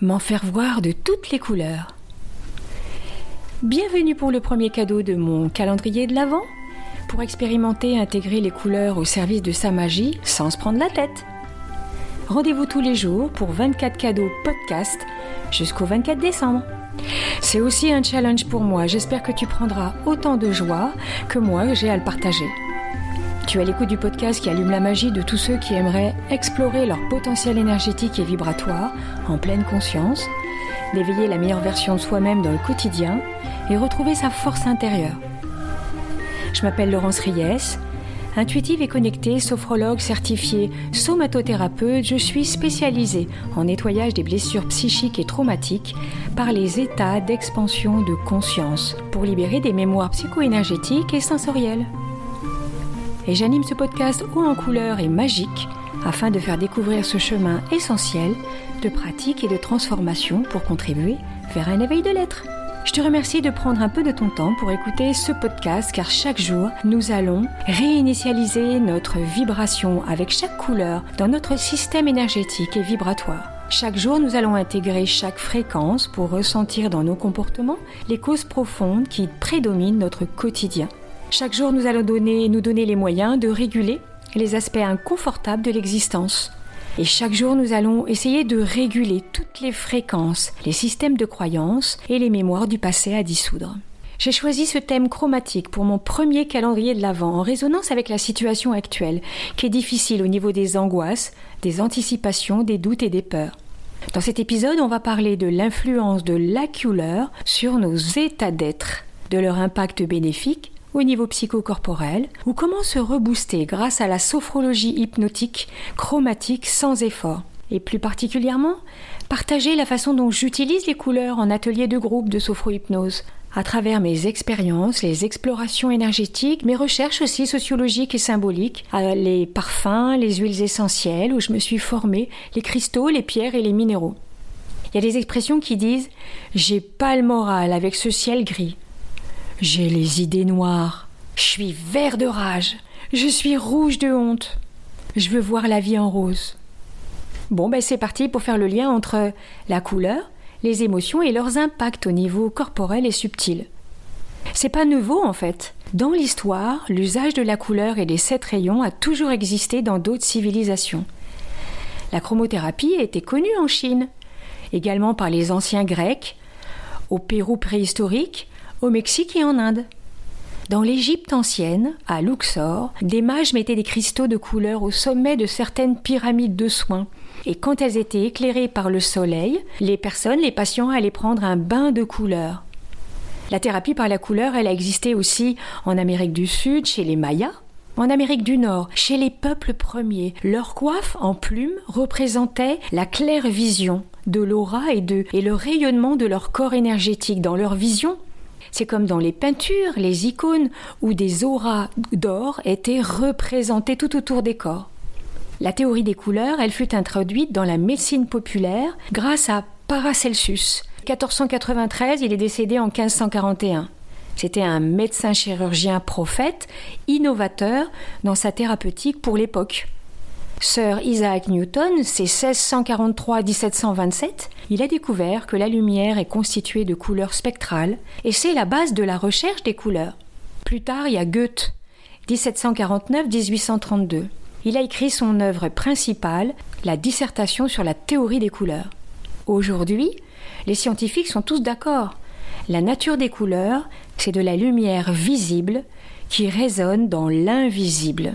m'en faire voir de toutes les couleurs. Bienvenue pour le premier cadeau de mon calendrier de l'Avent, pour expérimenter et intégrer les couleurs au service de sa magie sans se prendre la tête. Rendez-vous tous les jours pour 24 cadeaux podcast jusqu'au 24 décembre. C'est aussi un challenge pour moi, j'espère que tu prendras autant de joie que moi j'ai à le partager. Tu as l'écoute du podcast qui allume la magie de tous ceux qui aimeraient explorer leur potentiel énergétique et vibratoire en pleine conscience, d'éveiller la meilleure version de soi-même dans le quotidien et retrouver sa force intérieure. Je m'appelle Laurence Ries, intuitive et connectée, sophrologue certifiée, somatothérapeute, je suis spécialisée en nettoyage des blessures psychiques et traumatiques par les états d'expansion de conscience pour libérer des mémoires psycho-énergétiques et sensorielles et j'anime ce podcast haut en couleur et magique afin de faire découvrir ce chemin essentiel de pratique et de transformation pour contribuer vers un éveil de l'être. Je te remercie de prendre un peu de ton temps pour écouter ce podcast car chaque jour, nous allons réinitialiser notre vibration avec chaque couleur dans notre système énergétique et vibratoire. Chaque jour, nous allons intégrer chaque fréquence pour ressentir dans nos comportements les causes profondes qui prédominent notre quotidien. Chaque jour, nous allons donner, nous donner les moyens de réguler les aspects inconfortables de l'existence. Et chaque jour, nous allons essayer de réguler toutes les fréquences, les systèmes de croyances et les mémoires du passé à dissoudre. J'ai choisi ce thème chromatique pour mon premier calendrier de l'Avent en résonance avec la situation actuelle, qui est difficile au niveau des angoisses, des anticipations, des doutes et des peurs. Dans cet épisode, on va parler de l'influence de la couleur sur nos états d'être, de leur impact bénéfique au niveau psychocorporel ou comment se rebooster grâce à la sophrologie hypnotique chromatique sans effort. Et plus particulièrement, partager la façon dont j'utilise les couleurs en atelier de groupe de sophrohypnose à travers mes expériences, les explorations énergétiques, mes recherches aussi sociologiques et symboliques, les parfums, les huiles essentielles où je me suis formée, les cristaux, les pierres et les minéraux. Il y a des expressions qui disent J'ai pas le moral avec ce ciel gris. J'ai les idées noires. Je suis vert de rage. Je suis rouge de honte. Je veux voir la vie en rose. Bon, ben c'est parti pour faire le lien entre la couleur, les émotions et leurs impacts au niveau corporel et subtil. C'est pas nouveau en fait. Dans l'histoire, l'usage de la couleur et des sept rayons a toujours existé dans d'autres civilisations. La chromothérapie était connue en Chine, également par les anciens Grecs, au Pérou préhistorique, au Mexique et en Inde. Dans l'Égypte ancienne, à Luxor, des mages mettaient des cristaux de couleur au sommet de certaines pyramides de soins. Et quand elles étaient éclairées par le soleil, les personnes, les patients allaient prendre un bain de couleur. La thérapie par la couleur, elle a existé aussi en Amérique du Sud, chez les Mayas, en Amérique du Nord, chez les peuples premiers. Leur coiffe en plumes représentait la claire vision de l'aura et, de, et le rayonnement de leur corps énergétique. Dans leur vision, c'est comme dans les peintures, les icônes, où des auras d'or étaient représentées tout autour des corps. La théorie des couleurs, elle fut introduite dans la médecine populaire grâce à Paracelsus. 1493, il est décédé en 1541. C'était un médecin chirurgien prophète, innovateur dans sa thérapeutique pour l'époque. Sir Isaac Newton, c'est 1643-1727, il a découvert que la lumière est constituée de couleurs spectrales et c'est la base de la recherche des couleurs. Plus tard, il y a Goethe, 1749-1832. Il a écrit son œuvre principale, la dissertation sur la théorie des couleurs. Aujourd'hui, les scientifiques sont tous d'accord. La nature des couleurs, c'est de la lumière visible qui résonne dans l'invisible.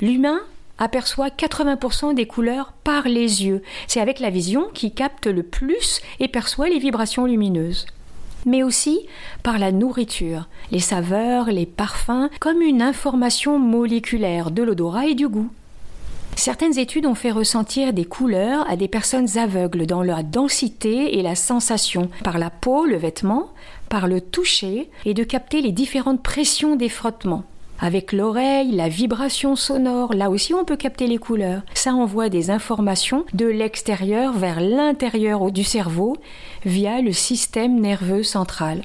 L'humain aperçoit 80% des couleurs par les yeux. C'est avec la vision qui capte le plus et perçoit les vibrations lumineuses. Mais aussi par la nourriture, les saveurs, les parfums, comme une information moléculaire de l'odorat et du goût. Certaines études ont fait ressentir des couleurs à des personnes aveugles dans leur densité et la sensation, par la peau, le vêtement, par le toucher, et de capter les différentes pressions des frottements. Avec l'oreille, la vibration sonore, là aussi on peut capter les couleurs. Ça envoie des informations de l'extérieur vers l'intérieur du cerveau via le système nerveux central.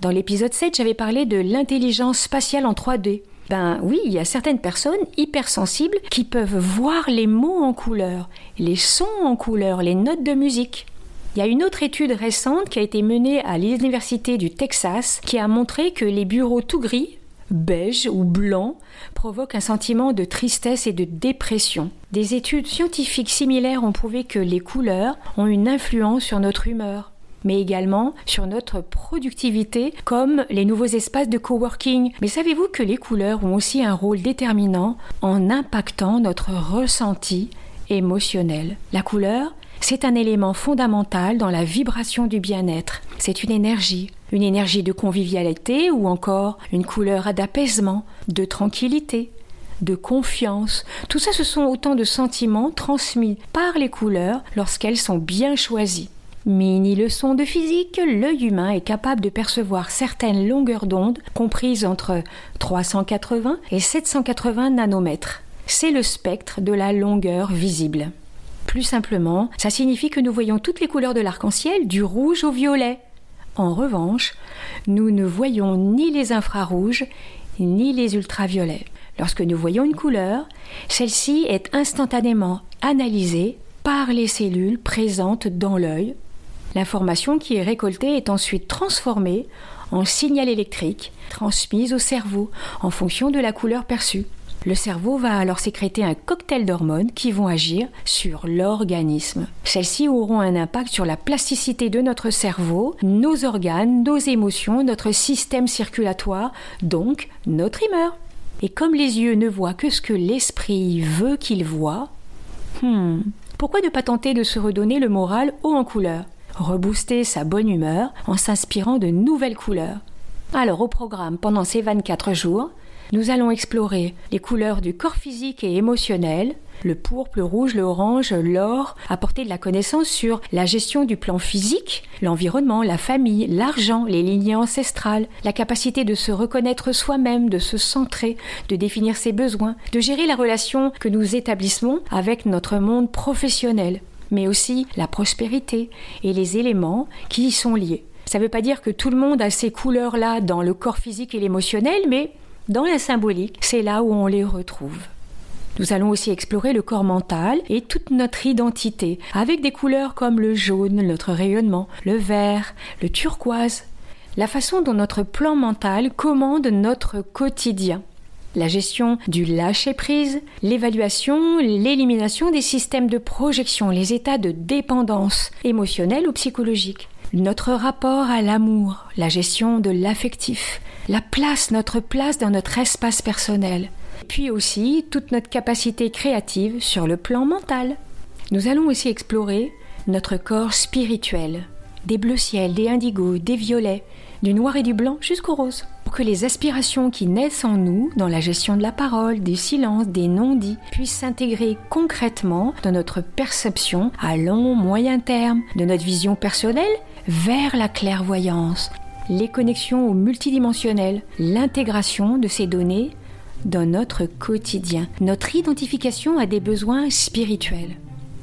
Dans l'épisode 7, j'avais parlé de l'intelligence spatiale en 3D. Ben oui, il y a certaines personnes hypersensibles qui peuvent voir les mots en couleur, les sons en couleur, les notes de musique. Il y a une autre étude récente qui a été menée à l'Université du Texas qui a montré que les bureaux tout gris, beige ou blanc, provoquent un sentiment de tristesse et de dépression. Des études scientifiques similaires ont prouvé que les couleurs ont une influence sur notre humeur mais également sur notre productivité, comme les nouveaux espaces de coworking. Mais savez-vous que les couleurs ont aussi un rôle déterminant en impactant notre ressenti émotionnel? La couleur, c'est un élément fondamental dans la vibration du bien-être. C'est une énergie, une énergie de convivialité ou encore une couleur d'apaisement, de tranquillité, de confiance. Tout ça, ce sont autant de sentiments transmis par les couleurs lorsqu'elles sont bien choisies. Mini leçon de physique, l'œil humain est capable de percevoir certaines longueurs d'onde comprises entre 380 et 780 nanomètres. C'est le spectre de la longueur visible. Plus simplement, ça signifie que nous voyons toutes les couleurs de l'arc-en-ciel, du rouge au violet. En revanche, nous ne voyons ni les infrarouges ni les ultraviolets. Lorsque nous voyons une couleur, celle-ci est instantanément analysée par les cellules présentes dans l'œil L'information qui est récoltée est ensuite transformée en signal électrique transmise au cerveau en fonction de la couleur perçue. Le cerveau va alors sécréter un cocktail d'hormones qui vont agir sur l'organisme. Celles-ci auront un impact sur la plasticité de notre cerveau, nos organes, nos émotions, notre système circulatoire, donc notre humeur. Et comme les yeux ne voient que ce que l'esprit veut qu'ils voient, hmm, pourquoi ne pas tenter de se redonner le moral haut en couleur rebooster sa bonne humeur en s'inspirant de nouvelles couleurs? Alors au programme pendant ces 24 jours, nous allons explorer les couleurs du corps physique et émotionnel, le pourpre, le rouge, le orange, l'or, apporter de la connaissance sur la gestion du plan physique, l'environnement, la famille, l'argent, les lignées ancestrales, la capacité de se reconnaître soi-même, de se centrer, de définir ses besoins, de gérer la relation que nous établissons avec notre monde professionnel, mais aussi la prospérité et les éléments qui y sont liés. Ça ne veut pas dire que tout le monde a ces couleurs-là dans le corps physique et l'émotionnel, mais dans la symbolique, c'est là où on les retrouve. Nous allons aussi explorer le corps mental et toute notre identité, avec des couleurs comme le jaune, notre rayonnement, le vert, le turquoise, la façon dont notre plan mental commande notre quotidien la gestion du lâcher-prise, l'évaluation, l'élimination des systèmes de projection, les états de dépendance émotionnelle ou psychologique, notre rapport à l'amour, la gestion de l'affectif, la place, notre place dans notre espace personnel, puis aussi toute notre capacité créative sur le plan mental. Nous allons aussi explorer notre corps spirituel, des bleus ciels, des indigos, des violets, du noir et du blanc jusqu'au rose, que les aspirations qui naissent en nous, dans la gestion de la parole, des silences, des non-dits, puissent s'intégrer concrètement dans notre perception à long, moyen terme, de notre vision personnelle vers la clairvoyance, les connexions au multidimensionnel, l'intégration de ces données dans notre quotidien, notre identification à des besoins spirituels.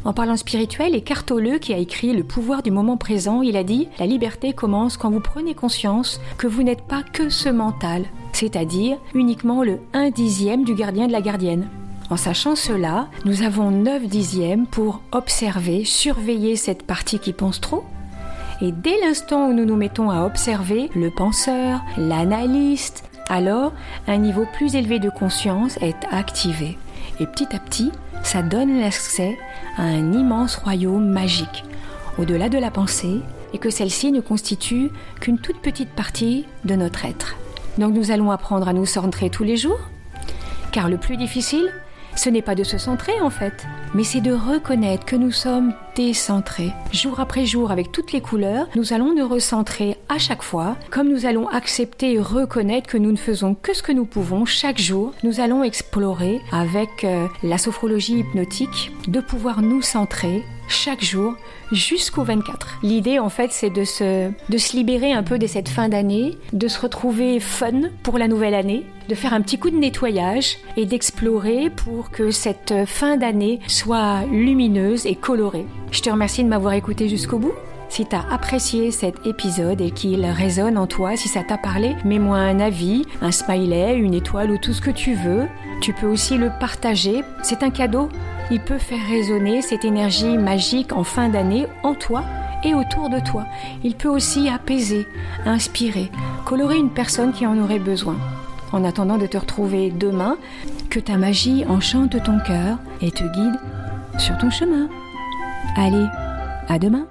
En parlant spirituel, et Cartoleux, qui a écrit Le pouvoir du moment présent, il a dit La liberté commence quand vous prenez conscience que vous n'êtes pas que ce mental, c'est-à-dire uniquement le 1 dixième du gardien de la gardienne. En sachant cela, nous avons 9 dixièmes pour observer, surveiller cette partie qui pense trop. Et dès l'instant où nous nous mettons à observer le penseur, l'analyste, alors un niveau plus élevé de conscience est activé. Et petit à petit, ça donne l'accès à un immense royaume magique, au-delà de la pensée, et que celle-ci ne constitue qu'une toute petite partie de notre être. Donc nous allons apprendre à nous centrer tous les jours, car le plus difficile, ce n'est pas de se centrer en fait, mais c'est de reconnaître que nous sommes décentrés. Jour après jour, avec toutes les couleurs, nous allons nous recentrer à chaque fois, comme nous allons accepter et reconnaître que nous ne faisons que ce que nous pouvons chaque jour. Nous allons explorer avec euh, la sophrologie hypnotique de pouvoir nous centrer chaque jour jusqu'au 24. L'idée en fait c'est de se, de se libérer un peu de cette fin d'année, de se retrouver fun pour la nouvelle année, de faire un petit coup de nettoyage et d'explorer pour que cette fin d'année soit lumineuse et colorée. Je te remercie de m'avoir écouté jusqu'au bout. Si tu as apprécié cet épisode et qu'il résonne en toi, si ça t'a parlé, mets-moi un avis, un smiley, une étoile ou tout ce que tu veux. Tu peux aussi le partager. C'est un cadeau il peut faire résonner cette énergie magique en fin d'année en toi et autour de toi. Il peut aussi apaiser, inspirer, colorer une personne qui en aurait besoin. En attendant de te retrouver demain, que ta magie enchante ton cœur et te guide sur ton chemin. Allez, à demain